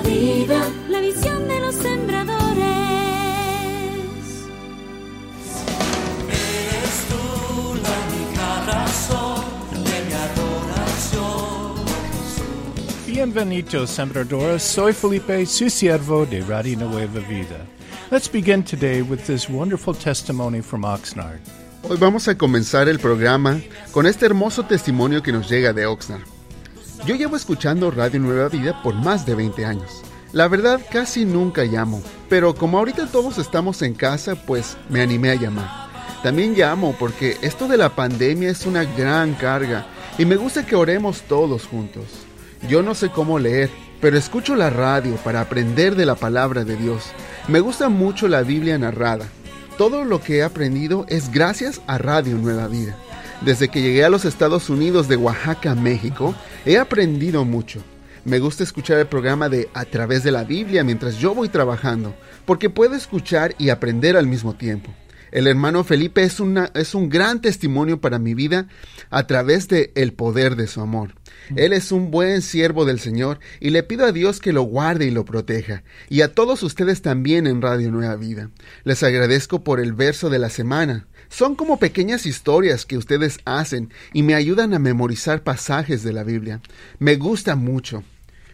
vida. La visión de los sembradores. Eres tú la única razón de mi adoración. Bienvenidos, Sembradores. Soy Felipe, su siervo de Radio Nueva Vida. Let's begin today with this wonderful testimony from Oxnard. Hoy vamos a comenzar el programa con este hermoso testimonio que nos llega de Oxnard. Yo llevo escuchando Radio Nueva Vida por más de 20 años. La verdad casi nunca llamo, pero como ahorita todos estamos en casa, pues me animé a llamar. También llamo porque esto de la pandemia es una gran carga y me gusta que oremos todos juntos. Yo no sé cómo leer, pero escucho la radio para aprender de la palabra de Dios. Me gusta mucho la Biblia narrada. Todo lo que he aprendido es gracias a Radio Nueva Vida. Desde que llegué a los Estados Unidos de Oaxaca, México, he aprendido mucho. Me gusta escuchar el programa de A través de la Biblia mientras yo voy trabajando, porque puedo escuchar y aprender al mismo tiempo. El hermano Felipe es, es un gran testimonio para mi vida a través de el poder de su amor. Él es un buen siervo del Señor y le pido a Dios que lo guarde y lo proteja, y a todos ustedes también en Radio Nueva Vida. Les agradezco por el verso de la semana. Son como pequeñas historias que ustedes hacen y me ayudan a memorizar pasajes de la Biblia. Me gusta mucho.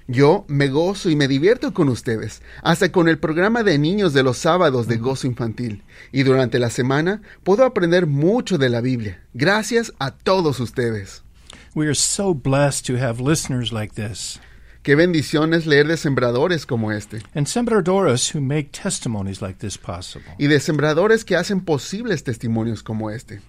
Yo me gozo y me divierto con ustedes, hasta con el programa de niños de los sábados de gozo infantil. Y durante la semana puedo aprender mucho de la Biblia. Gracias a todos ustedes. We are so blessed to have listeners like this Qué bendición es leer de sembradores como este, and Sembradores who make testimonies like this possible. y de sembradores que hacen posibles testimonios como este.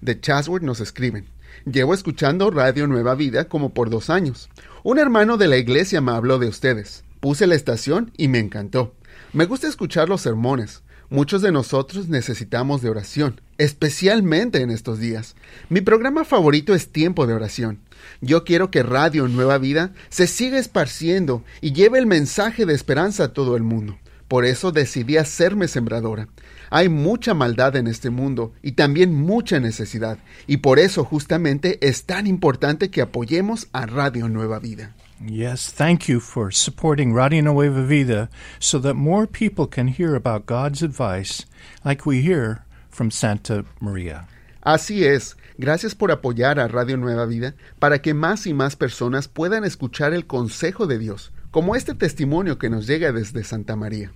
De Chatsworth nos escriben. Llevo escuchando Radio Nueva Vida como por dos años. Un hermano de la iglesia me habló de ustedes. Puse la estación y me encantó. Me gusta escuchar los sermones. Muchos de nosotros necesitamos de oración, especialmente en estos días. Mi programa favorito es Tiempo de Oración. Yo quiero que Radio Nueva Vida se siga esparciendo y lleve el mensaje de esperanza a todo el mundo. Por eso decidí hacerme sembradora. Hay mucha maldad en este mundo y también mucha necesidad, y por eso justamente es tan importante que apoyemos a Radio Nueva Vida. Yes, thank you for supporting Radio Nueva Vida so that more people can hear about God's advice like we hear from Santa Maria. Así es, gracias por apoyar a Radio Nueva Vida para que más y más personas puedan escuchar el consejo de Dios, como este testimonio que nos llega desde Santa María.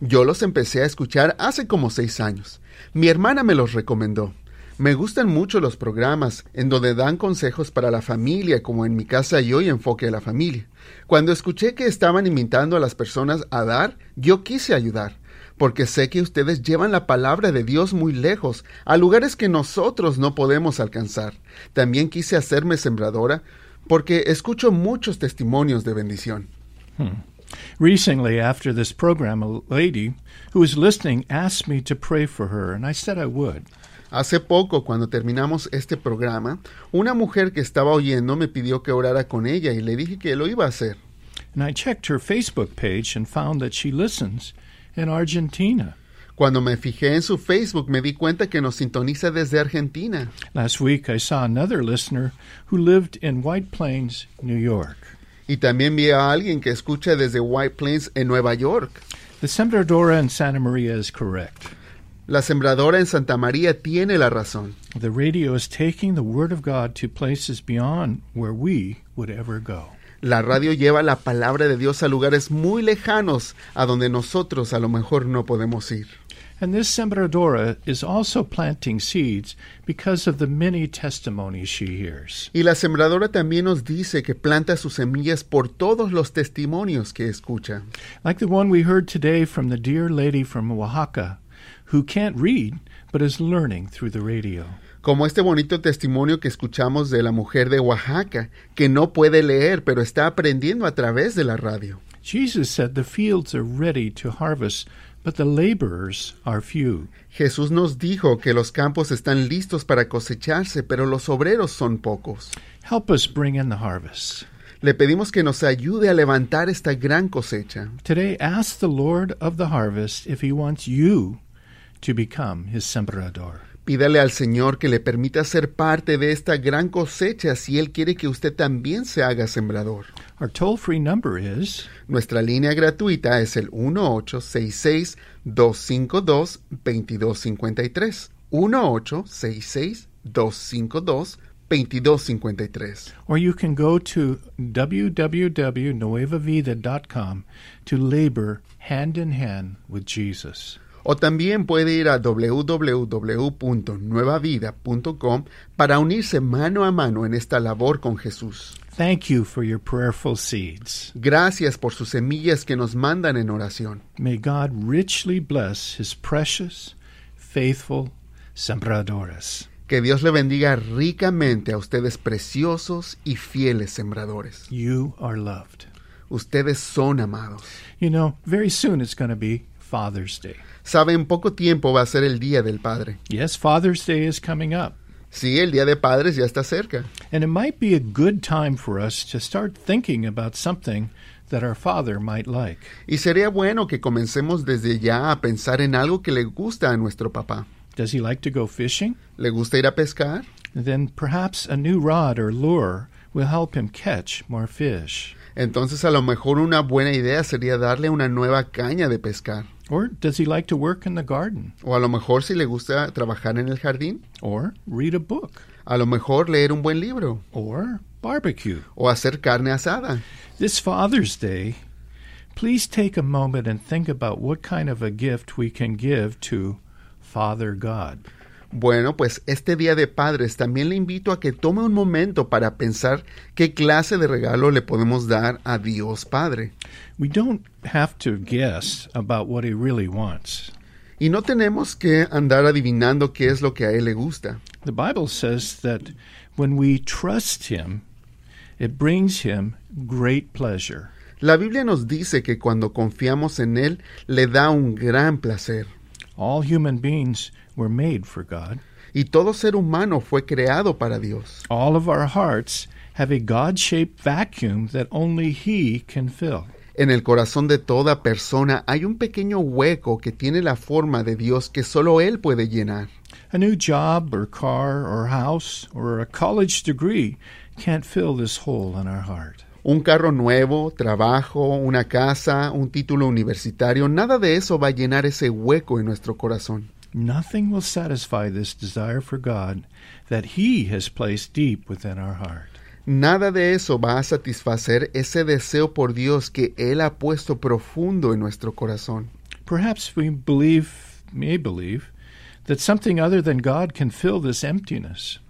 Yo los empecé a escuchar hace como seis años. Mi hermana me los recomendó. Me gustan mucho los programas en donde dan consejos para la familia, como en mi casa y hoy enfoque a la familia. Cuando escuché que estaban invitando a las personas a dar, yo quise ayudar, porque sé que ustedes llevan la palabra de Dios muy lejos, a lugares que nosotros no podemos alcanzar. También quise hacerme sembradora, porque escucho muchos testimonios de bendición. Recently, after this program, a lady who was listening asked me to pray for her, and I said I would. Hace poco, cuando terminamos este programa, una mujer que estaba oyendo me pidió que orara con ella y le dije que lo iba a hacer. And I checked her Facebook page and found that she listens in Argentina. Cuando me fijé en su Facebook me di cuenta que nos sintoniza desde Argentina. Last week, I saw another listener who lived in White Plains, New York. Y también vi a alguien que escucha desde White Plains en Nueva York. The Sembradora in Santa Maria is correct. La sembradora en Santa María tiene la razón. The radio is taking the Word of God to places beyond where we would ever go. La radio lleva la palabra de Dios a lugares muy lejanos a donde nosotros a lo mejor no podemos ir. And this Sembradora is also planting seeds because of the many testimonies she hears. Y la sembradora también nos dice que planta sus semillas por todos los testimonios que escucha. Like the one we heard today from the dear lady from Oaxaca who can't read but is learning through the radio. Como este bonito testimonio que escuchamos de la mujer de Oaxaca, que no puede leer pero está aprendiendo a través de la radio. Jesus said the fields are ready to harvest, but the laborers are few. Jesús nos dijo que los campos están listos para cosecharse, pero los obreros son pocos. Help us bring in the harvest. Le pedimos que nos ayude a levantar esta gran cosecha. Today, ask the Lord of the harvest if he wants you to become his sembrador. Pídale al Señor que le permita ser parte de esta gran cosecha si Él quiere que usted también se haga sembrador. Our toll free number is Nuestra línea gratuita es el 1866-252-2253. 1866-252-2253. or you can go to www.nuevavida.com to labor hand in hand with Jesus. O también puede ir a www.nuevavida.com para unirse mano a mano en esta labor con Jesús. Thank you for your prayerful seeds. Gracias por sus semillas que nos mandan en oración. May God richly bless his precious, faithful sembradores. Que Dios le bendiga ricamente a ustedes preciosos y fieles sembradores. You are loved. Ustedes son amados. You know, very soon it's going to be Father's Day. Sabe, en poco tiempo va a ser el Día del Padre. Yes, Father's Day is coming up. Sí, el Día de Padres ya está cerca. And it might be a good time for us to start thinking about something that our Father might like. Y sería bueno que comencemos desde ya a pensar en algo que le gusta a nuestro papá. Does he like to go fishing? ¿Le gusta ir a pescar? Then perhaps a new rod or lure will help him catch more fish. Entonces a lo mejor una buena idea sería darle una nueva caña de pescar. Or does he like to work in the garden? O a lo mejor si le gusta trabajar en el jardín. Or read a book? A lo mejor leer un buen libro. Or barbecue? O hacer carne asada. This Father's Day, please take a moment and think about what kind of a gift we can give to Father God. Bueno, pues este Día de Padres también le invito a que tome un momento para pensar qué clase de regalo le podemos dar a Dios Padre. We don't have to guess about what he really wants. Y no tenemos que andar adivinando qué es lo que a Él le gusta. The Bible says that when we trust him, it brings him great pleasure. La Biblia nos dice que cuando confiamos en Él, le da un gran placer. All human beings were made for God. Y todo ser humano fue creado para Dios. All of our hearts have a God shaped vacuum that only He can fill. En el corazón de toda persona hay un pequeño hueco que tiene la forma de Dios que solo Él puede llenar. A new job or car or house or a college degree can't fill this hole in our heart. Un carro nuevo, trabajo, una casa, un título universitario, nada de eso va a llenar ese hueco en nuestro corazón. Nothing will satisfy this desire for God that He has placed deep within our heart. Nada de eso va a satisfacer ese deseo por Dios que Él ha puesto profundo en nuestro corazón. Perhaps we believe, may believe, that something other than God can fill this emptiness.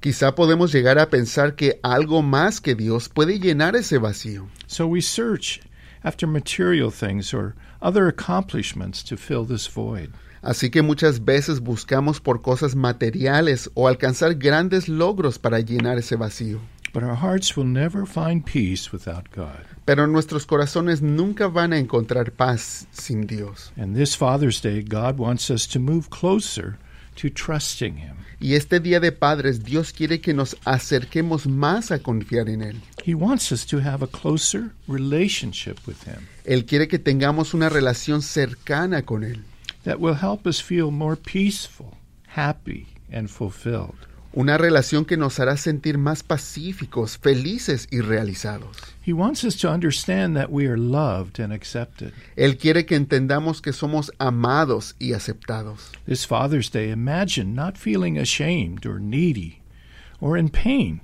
Quizá podemos llegar a pensar que algo más que Dios puede llenar ese vacío. So we search after material things or other accomplishments to fill this void. Así que muchas veces buscamos por cosas materiales o alcanzar grandes logros para llenar ese vacío. But our hearts will never find peace without God. Pero nuestros corazones nunca van a encontrar paz sin Dios. And this Father's Day, God wants us to move closer to trusting Him. Y este Día de Padres, Dios quiere que nos acerquemos más a confiar en Él. He wants us to have a closer relationship with Him Él quiere que tengamos una relación cercana con Él. That will help us feel more peaceful, happy, and fulfilled. Una relación que nos hará sentir más pacíficos, felices y realizados. He wants us to understand that we are loved and accepted. Él quiere que entendamos que somos amados y aceptados. This Father's Day, imagine not feeling ashamed or needy or in pain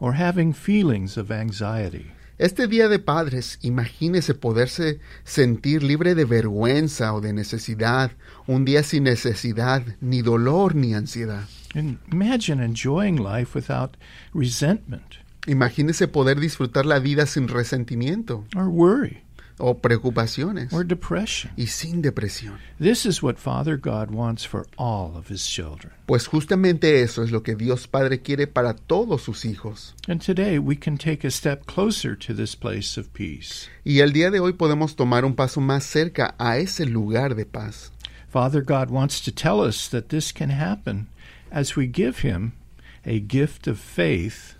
or having feelings of anxiety. Este Día de Padres, imagínese poderse sentir libre de vergüenza o de necesidad, un día sin necesidad, ni dolor ni ansiedad. Imagine enjoying life without resentment. Imagínese poder disfrutar la vida sin resentimiento. Or worry o preocupaciones or depression. y sin depresión. This is what Father God wants for all of His children. Pues justamente eso es lo que Dios Padre quiere para todos sus hijos. And today we can take a step closer to this place of peace. Y el día de hoy podemos tomar un paso más cerca a ese lugar de paz. Father God wants to tell us that this can happen as we give Him a gift of faith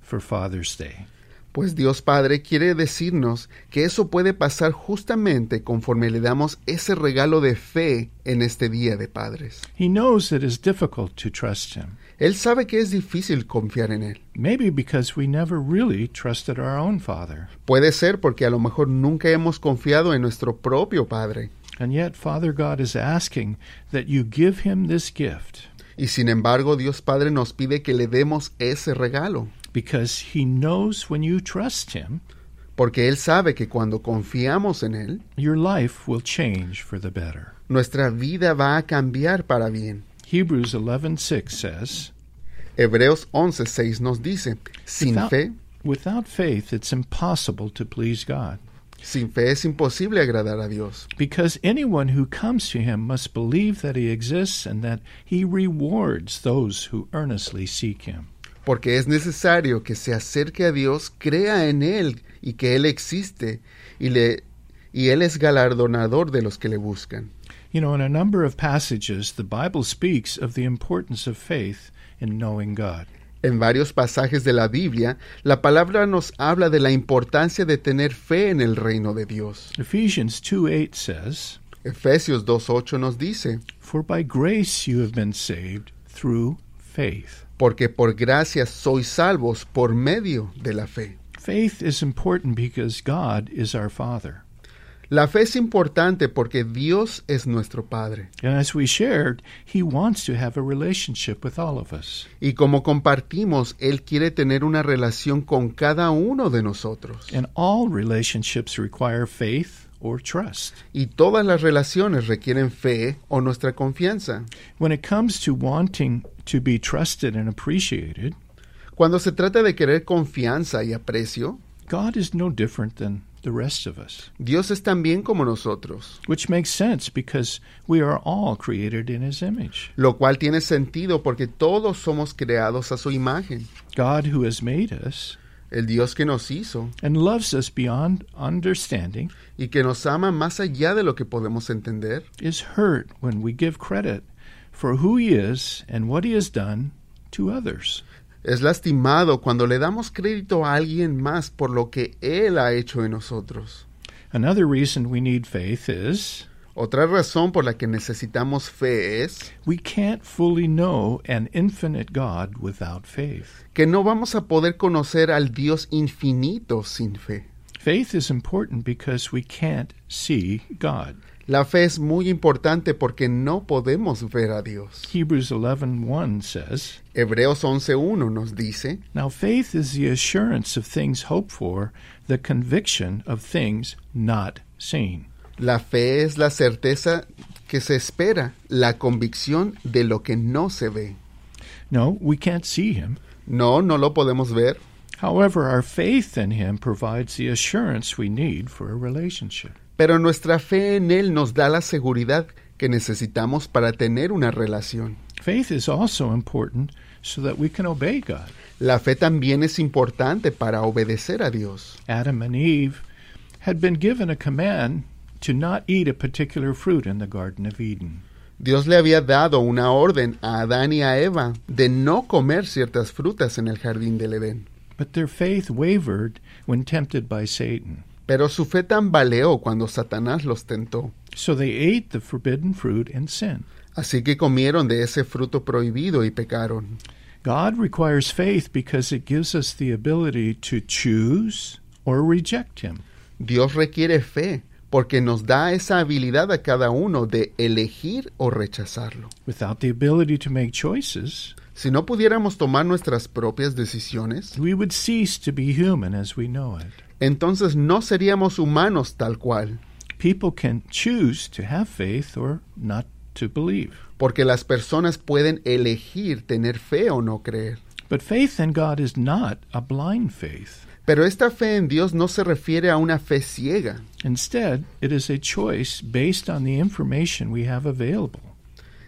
for Father's Day. Pues Dios Padre quiere decirnos que eso puede pasar justamente conforme le damos ese regalo de fe en este día de padres. He knows it is difficult to trust Him, Él sabe que es difícil confiar en Él. maybe because we never really trusted our own Father. Puede ser porque a lo mejor nunca hemos confiado en nuestro propio Padre. And yet, Father God is asking that you give Him this gift Y sin embargo, Dios Padre nos pide que le demos ese regalo, because He knows when you trust Him, porque Él sabe que cuando confiamos en Él, your life will change for the better. nuestra vida va a cambiar para bien. Hebrews 11:6 says, Hebreos 11:6 nos dice, sin Without- fe, Without faith, it's impossible to please God, sin fe es imposible agradar a Dios, because anyone who comes to Him must believe that He exists and that He rewards those who earnestly seek Him. Porque es necesario que se acerque a Dios, crea en Él y que Él existe y le y Él es galardonador de los que le buscan. You know, in a number of passages, the Bible speaks of the importance of faith in knowing God. En varios pasajes de la Biblia, la palabra nos habla de la importancia de tener fe en el reino de Dios. Ephesians 2:8 says, Efesios 2.8 nos dice, For by grace you have been saved through faith. Porque por gracia sois salvos por medio de la fe. Faith is important because God is our Father. La fe es importante porque Dios es nuestro Padre. And as we shared, He wants to have a relationship with all of us. Y como compartimos, Él quiere tener una relación con cada uno de nosotros. And all relationships require faith or trust. Y todas las relaciones requieren fe o nuestra confianza. When it comes to wanting to be trusted and appreciated, Cuando se trata de querer confianza y aprecio, God is no different than the rest of us. Dios es también como nosotros. Which makes sense because we are all created in His image. lo cual tiene sentido porque todos somos creados a su imagen. God, who has made us El Dios que nos hizo and loves us beyond understanding, y que nos ama más allá de lo que podemos entender, is hurt when we give credit for who He is and what He has done to others. es lastimado cuando le damos crédito a alguien más por lo que Él ha hecho en nosotros. Another reason we need faith is Otra razón por la que necesitamos fe es we can't fully know an infinite God without faith. que no vamos a poder conocer al Dios infinito sin fe. Faith is important because we can't see God. La fe es muy importante porque no podemos ver a Dios. Hebrews 11:1 says, Hebreos 11.1 nos dice, Now faith is the assurance of things hoped for, the conviction of things not seen. La fe es la certeza que se espera, la convicción de lo que no se ve. No, we can't see him. No, no lo podemos ver, However, our faith in him provides the assurance we need for a relationship. pero nuestra fe en Él nos da la seguridad que necesitamos para tener una relación. Faith is also important so that we can obey God. La fe también es importante para obedecer a Dios. Adam and Eve had been given a command to not eat a particular fruit in the Garden of Eden. Dios le había dado una orden a Adán y a Eva de no comer ciertas frutas en el jardín del Edén. But their faith wavered when tempted by Satan. Pero su fe tambaleó cuando Satanás los tentó. So they ate the forbidden fruit and sinned. Así que comieron de ese fruto prohibido y pecaron. God requires faith because it gives us the ability to choose or reject Him. Dios requiere fe porque nos da esa habilidad a cada uno de elegir o rechazarlo. Without the ability to make choices, Si no pudiéramos tomar nuestras propias decisiones, we would cease to be human as we know it. entonces no seríamos humanos tal cual, People can choose to have faith or not to believe. porque las personas pueden elegir tener fe o no creer. But faith in God is not a blind faith. Pero esta fe en Dios no se refiere a una fe ciega, Instead, it is a choice based on the information we have available.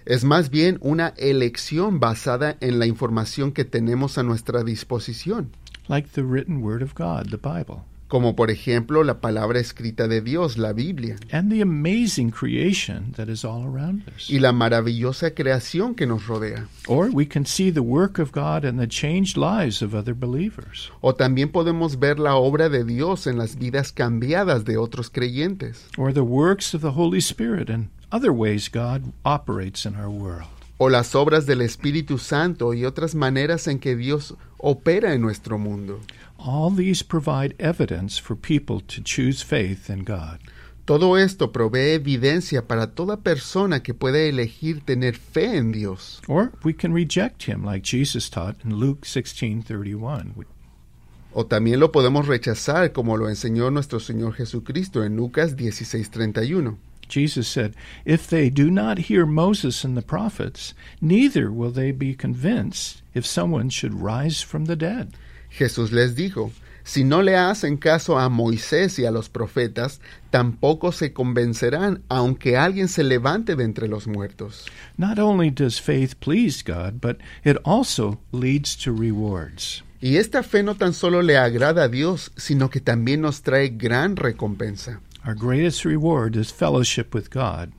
es más bien una elección basada en la información que tenemos a nuestra disposición, like the written word of God, the Bible. Como por ejemplo la palabra escrita de Dios, la Biblia, and the amazing creation that is all around us. y la maravillosa creación que nos rodea. Or we can see the work of God in the changed lives of other believers. O también podemos ver la obra de Dios en las vidas cambiadas de otros creyentes. or the works of the Holy Spirit and other ways God operates in our world. o las obras del Espíritu Santo y otras maneras en que Dios opera en nuestro mundo. All these provide evidence for people to choose faith in God. Todo esto provee evidencia para toda persona que puede elegir tener fe en Dios. Or we can reject him like Jesus taught in Luke 16:31. We- O también lo podemos rechazar como lo enseñó nuestro Señor Jesucristo en Lucas 16:31. Jesus said, "If they do not hear Moses and the prophets, neither will they be convinced if someone should rise from the dead." Jesús les dijo, si no le hacen caso a Moisés y a los profetas, tampoco se convencerán aunque alguien se levante de entre los muertos. Not only does faith please God, but it also leads to rewards. Y esta fe no tan solo le agrada a Dios, sino que también nos trae gran recompensa. Our greatest reward is fellowship with God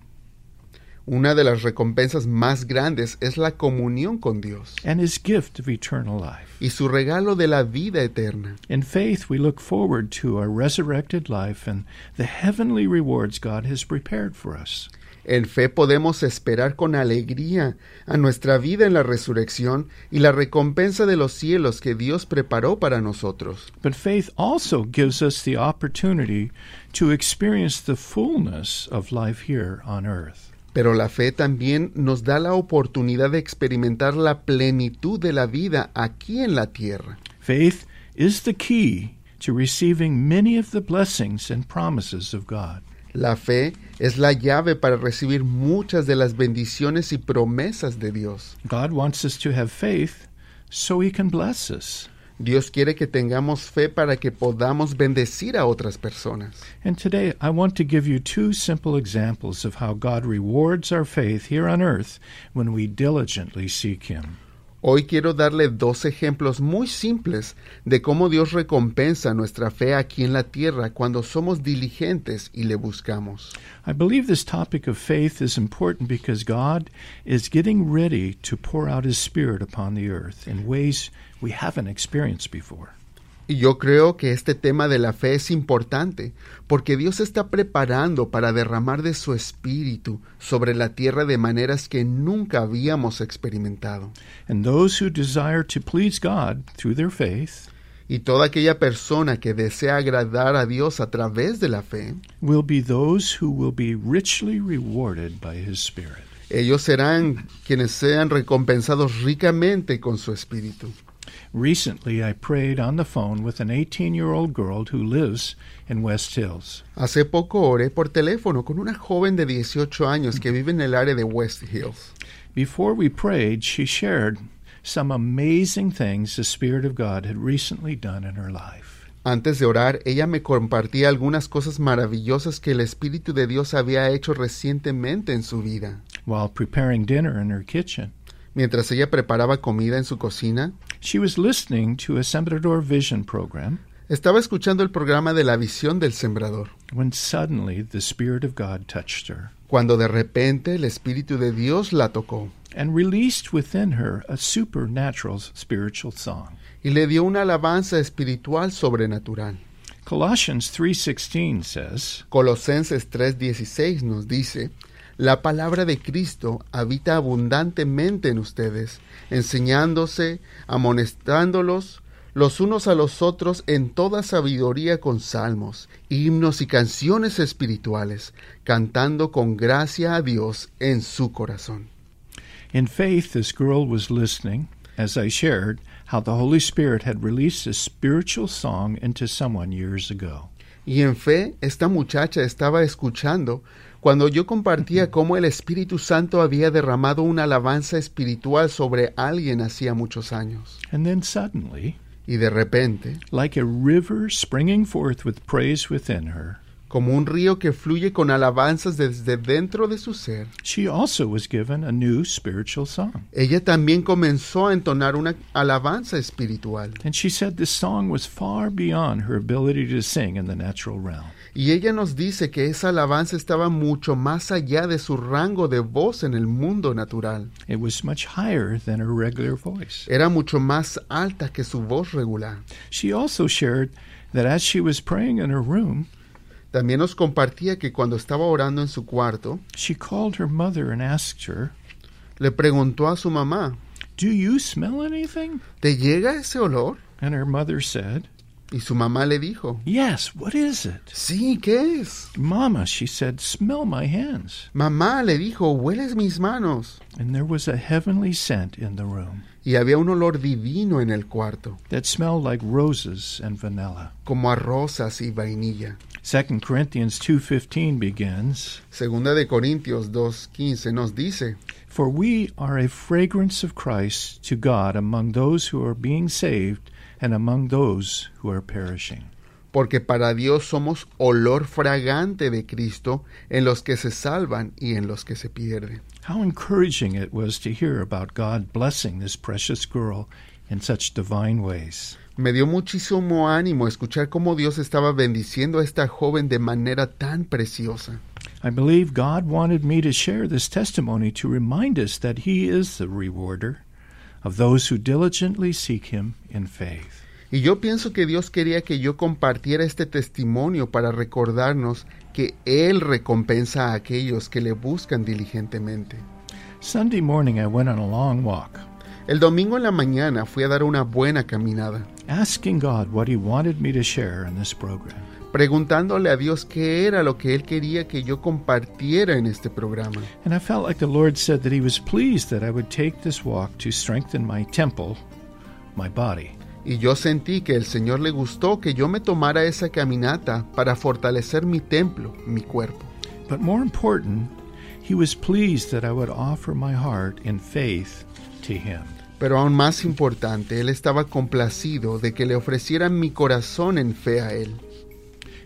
Una de las recompensas más grandes es la comunión con Dios and his gift of eternal life. y su regalo de la vida eterna. In faith, we look forward to our resurrected life and the heavenly rewards God has prepared for us. En fe podemos esperar con alegría a nuestra vida en la resurrección y la recompensa de los cielos que Dios preparó para nosotros. But faith also gives us the opportunity to experience the fullness of life here on earth. Pero la fe también nos da la oportunidad de experimentar la plenitud de la vida aquí en la tierra. Faith is the key to receiving many of the blessings and promises of God. La fe es la llave para recibir muchas de las bendiciones y promesas de Dios. God wants us to have faith so he can bless us. Dios quiere que tengamos fe para que podamos bendecir a otras personas. And today I want to give you two simple examples of how God rewards our faith here on earth when we diligently seek him. Hoy quiero darle dos ejemplos muy simples de cómo Dios recompensa nuestra fe aquí en la tierra cuando somos diligentes y le buscamos. I believe this topic of faith is important because God is getting ready to pour out His Spirit upon the earth in ways we haven't experienced before. Y yo creo que este tema de la fe es importante porque Dios está preparando para derramar de su espíritu sobre la tierra de maneras que nunca habíamos experimentado. And those who desire to please God through their faith Y toda aquella persona que desea agradar a Dios a través de la fe, will be those who will be richly rewarded by His Spirit. ellos serán quienes sean recompensados ricamente con su espíritu. Recently, I prayed on the phone with an 18 year old girl who lives in West Hills. Hace poco oré por teléfono con una joven de 18 años que vive en el área de West Hills. Before we prayed, she shared some amazing things the Spirit of God had recently done in her life. Antes de orar, ella me compartía algunas cosas maravillosas que el Espíritu de Dios había hecho recientemente en su vida. While preparing dinner in her kitchen, Mientras ella preparaba comida en su cocina, she was listening to a Sembrador Vision program. Estaba escuchando el programa de la visión del sembrador, when suddenly the Spirit of God touched her. Cuando de repente el Espíritu de Dios la tocó. And released within her a supernatural spiritual song. y le dio una alabanza espiritual sobrenatural. Colossians 3:16 says, Colosenses 3:16 nos dice, La palabra de Cristo habita abundantemente en ustedes, enseñándose, amonestándolos los unos a los otros en toda sabiduría con salmos, himnos y canciones espirituales, cantando con gracia a Dios en su corazón. In faith, this girl was listening as I shared how the Holy Spirit had released a spiritual song into someone years ago. Y en fe, esta muchacha estaba escuchando cuando yo compartía cómo el Espíritu Santo había derramado una alabanza espiritual sobre alguien hacía muchos años. And then suddenly, Y de repente, like a river springing forth with praise within her, como un río que fluye con alabanzas desde dentro de su ser. She also was given a new spiritual song. Ella también comenzó a entonar una alabanza espiritual. And she said this song was far beyond her ability to sing in the natural realm. Y ella nos dice que esa alabanza estaba mucho más allá de su rango de voz en el mundo natural. It was much higher than her regular voice. Era mucho más alta que su voz regular. She also shared that as she was praying in her room, También nos compartía que cuando estaba orando en su cuarto, she called her mother and asked her, le preguntó a su mamá, Do you smell anything? ¿te llega ese olor? And her mother said, Y su mamá le dijo, Yes, what is it? sí, ¿qué es? Mama, she said, smell my hands. Mamá le dijo, hueles mis manos. And there was a heavenly scent in the room Y había un olor divino en el cuarto, that smelled like roses and vanilla. como a rosas y vainilla. 2 Corinthians 2:15 begins, Segunda de Corintios 2.15 nos dice, "For we are a fragrance of Christ to God among those who are being saved and among those who are perishing." porque para Dios somos olor fragante de Cristo en los que se salvan y en los que se pierden. How encouraging it was to hear about God blessing this precious girl in such divine ways. Me dio muchísimo ánimo escuchar cómo Dios estaba bendiciendo a esta joven de manera tan preciosa. I believe God wanted me to share this testimony to remind us that He is the rewarder of those who diligently seek Him in faith. Y yo pienso que Dios quería que yo compartiera este testimonio para recordarnos que Él recompensa a aquellos que le buscan diligentemente. Sunday morning, I went on a long walk, El domingo en la mañana fui a dar una buena caminada, asking God what He wanted me to share in this program. preguntándole a Dios qué era lo que Él quería que yo compartiera en este programa. And I felt like the Lord said that He was pleased that I would take this walk to strengthen my temple, my body. Y yo sentí que el Señor le gustó que yo me tomara esa caminata para fortalecer mi templo, mi cuerpo. But more important, He was pleased that I would offer my heart in faith to Him. Pero aún más importante, Él estaba complacido de que le ofreciera mi corazón en fe a Él.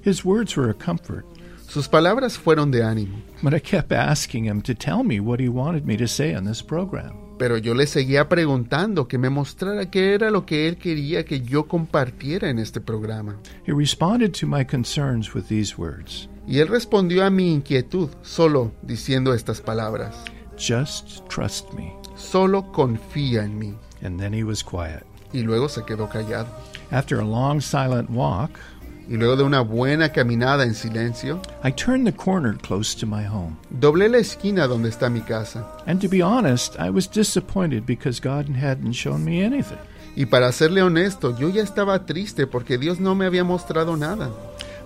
His words were a comfort, Sus palabras fueron de ánimo, but I kept asking Him to tell me what He wanted me to say on this program. Pero yo le seguía preguntando que me mostrara qué era lo que Él quería que yo compartiera en este programa. He responded to my concerns with these words Y Él respondió a mi inquietud solo diciendo estas palabras, Just trust me. solo confía en mí. And then He was quiet. Y luego se quedó callado. After a long silent walk, Y luego de una buena caminada en silencio, I turned the corner close to my home. doblé la esquina donde está mi casa. And to be honest, I was disappointed because God hadn't shown me anything. Y para serle honesto, yo ya estaba triste porque Dios no me había mostrado nada.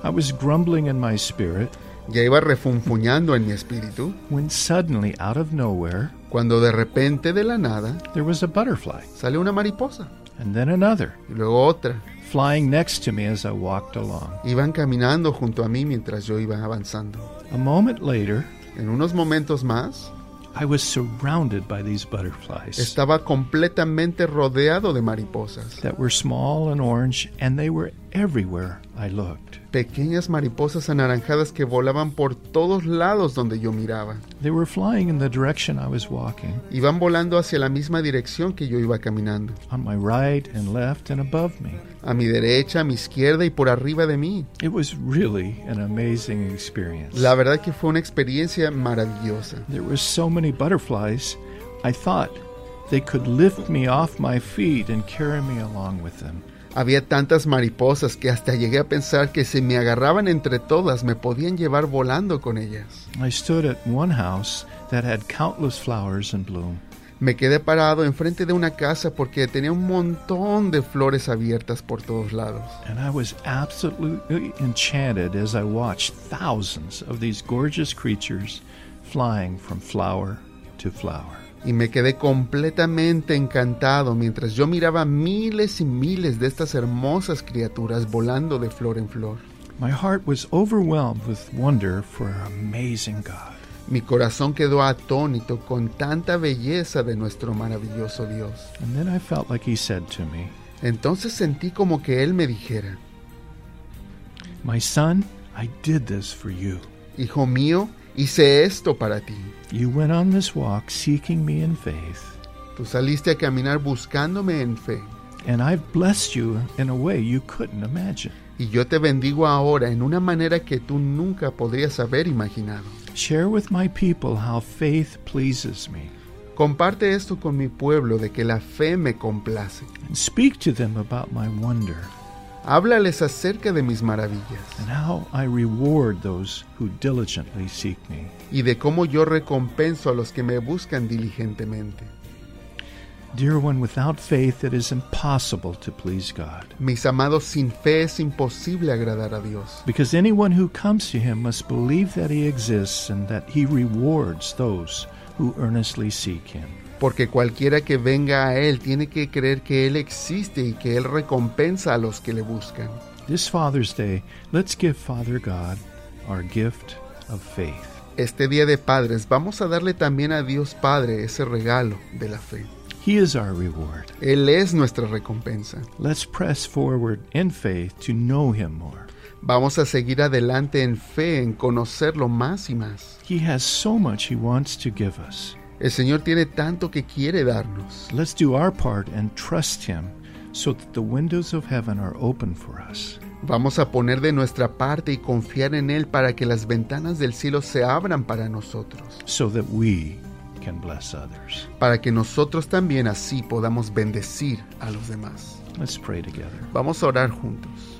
I was grumbling in my spirit Ya iba refunfuñando en mi espíritu, when suddenly, out of nowhere, cuando de repente de la nada there was a butterfly, sale una mariposa and then another, y luego otra. Flying next to me as I walked along. Iban caminando junto a mí mientras yo iba avanzando. A moment later, En unos momentos más, I was surrounded by these butterflies estaba completamente rodeado de mariposas. that were small and orange, and they were everywhere I looked. Pequeñas mariposas anaranjadas que volaban por todos lados donde yo miraba. They were flying in the direction I was walking, Iban volando hacia la misma dirección que yo iba caminando. on my right and left and above me. A mi derecha, a mi izquierda y por arriba de mí. It was really an amazing experience. La verdad que fue una experiencia maravillosa. There were so many butterflies, I thought they could lift me off my feet and carry me along with them. Había tantas mariposas que hasta llegué a pensar que si me agarraban entre todas me podían llevar volando con ellas. I stood at one house that had countless flowers in bloom. Me quedé parado enfrente de una casa porque tenía un montón de flores abiertas por todos lados. And I was absolutely enchanted as I watched thousands of these gorgeous creatures flying from flower to flower. Y me quedé completamente encantado mientras yo miraba miles y miles de estas hermosas criaturas volando de flor en flor. My heart was overwhelmed with wonder for our amazing God. Mi corazón quedó atónito con tanta belleza de nuestro maravilloso Dios. And then I felt like He said to me, Entonces sentí como que Él me dijera, My son, I did this for you. Hijo mío, hice esto para ti. You went on this walk seeking me in faith, Tú saliste a caminar buscándome en fe. and I've blessed you in a way you couldn't imagine. Y yo te bendigo ahora en una manera que tú nunca podrías haber imaginado. Share with my people how faith pleases me, Comparte esto con mi pueblo de que la fe me complace. and speak to them about my wonder Háblales acerca de mis maravillas and how I reward those who diligently seek me. y de cómo yo recompenso a los que me buscan diligentemente. Dear one, without faith it is impossible to please God. Mis amados, sin fe es imposible agradar a Dios, Because anyone who comes to him must believe that he exists and that he rewards those who earnestly seek him. porque cualquiera que venga a Él tiene que creer que Él existe y que Él recompensa a los que le buscan. This Father's Day, let's give Father God our gift of faith. Este día de padres vamos a darle también a Dios Padre ese regalo de la fe. He is our reward. Él es nuestra recompensa. Let's press forward in faith to know him more. Vamos a seguir adelante en fe, en conocerlo más y más. He has so much he wants to give us. El Señor tiene tanto que quiere darnos. Let's do our part and trust him so that the windows of heaven are open for us. Vamos a poner de nuestra parte y confiar en Él para que las ventanas del cielo se abran para nosotros, so that we can bless others. para que nosotros también así podamos bendecir a los demás. Let's pray together. Vamos a orar juntos.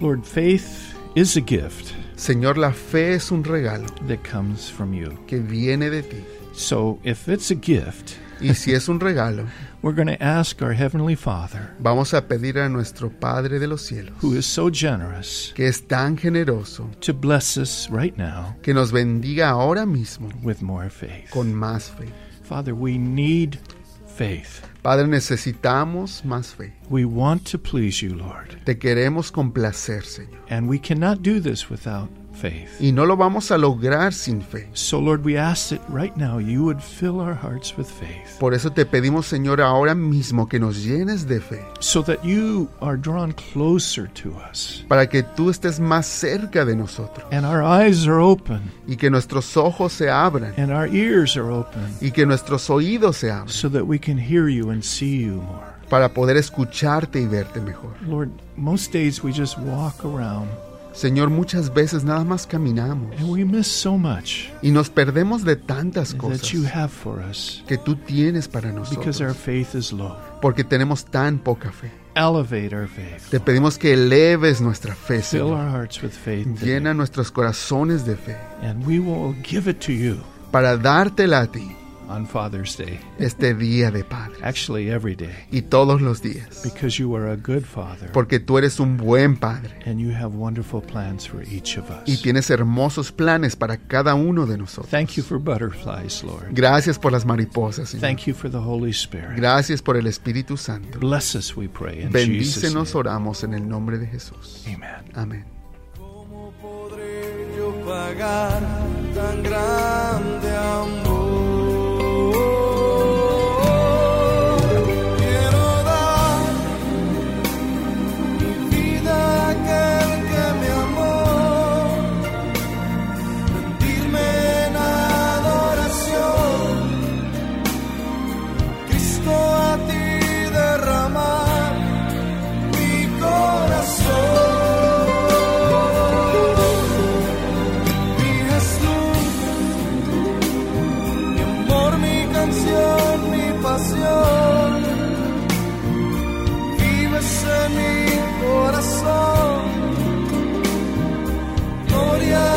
Lord, faith is a gift Señor, la fe es un regalo that comes from you. que viene de ti. So if it's a gift, Y si es un regalo, we're going to ask our Heavenly Father, vamos a pedir a nuestro Padre de los cielos, who is so generous, que es tan generoso, to bless us right now que nos bendiga ahora mismo with more faith. con más fe. Father, we need faith. Padre, necesitamos más fe. We want to please you, Lord. Te queremos complacer, Señor. And we cannot do this without faith. Y no lo vamos a lograr sin fe. So, Lord, we ask that right now you would fill our hearts with faith Por eso te pedimos, Señor, ahora mismo que nos llenes de fe, so that you are drawn closer to us para que tú estés más cerca de nosotros and our eyes are open y que nuestros ojos se abran and our ears are open y que nuestros oídos se abran so that we can hear you and see you more. Para poder escucharte y verte mejor. Lord, most days we just walk around Señor, muchas veces nada más caminamos and we miss so much y nos perdemos de tantas that cosas you have for us que tú tienes para because our nosotros faith is low. porque tenemos tan poca fe. Elevate our faith. Te pedimos que eleves nuestra fe, Fill Señor. our hearts with faith today, Llena nuestros corazones de fe and we will give it to you para dártela a ti on Father's Day. este día de Padre Actually, every day. y todos los días. Because you are a good Father Porque tú eres un buen Padre and you have wonderful plans for each of y us. tienes hermosos planes para cada uno de nosotros. Thank you for butterflies, Lord. Gracias por las mariposas, Señor. Thank you for the Holy Spirit. Gracias por el Espíritu Santo. Bless us, we pray, in Jesus' Bendícenos, name. oramos en el nombre de Jesús. Amen. Amén. ¿Cómo podré yo pagar tan grande amor? pasión, vives en mi corazón, gloria.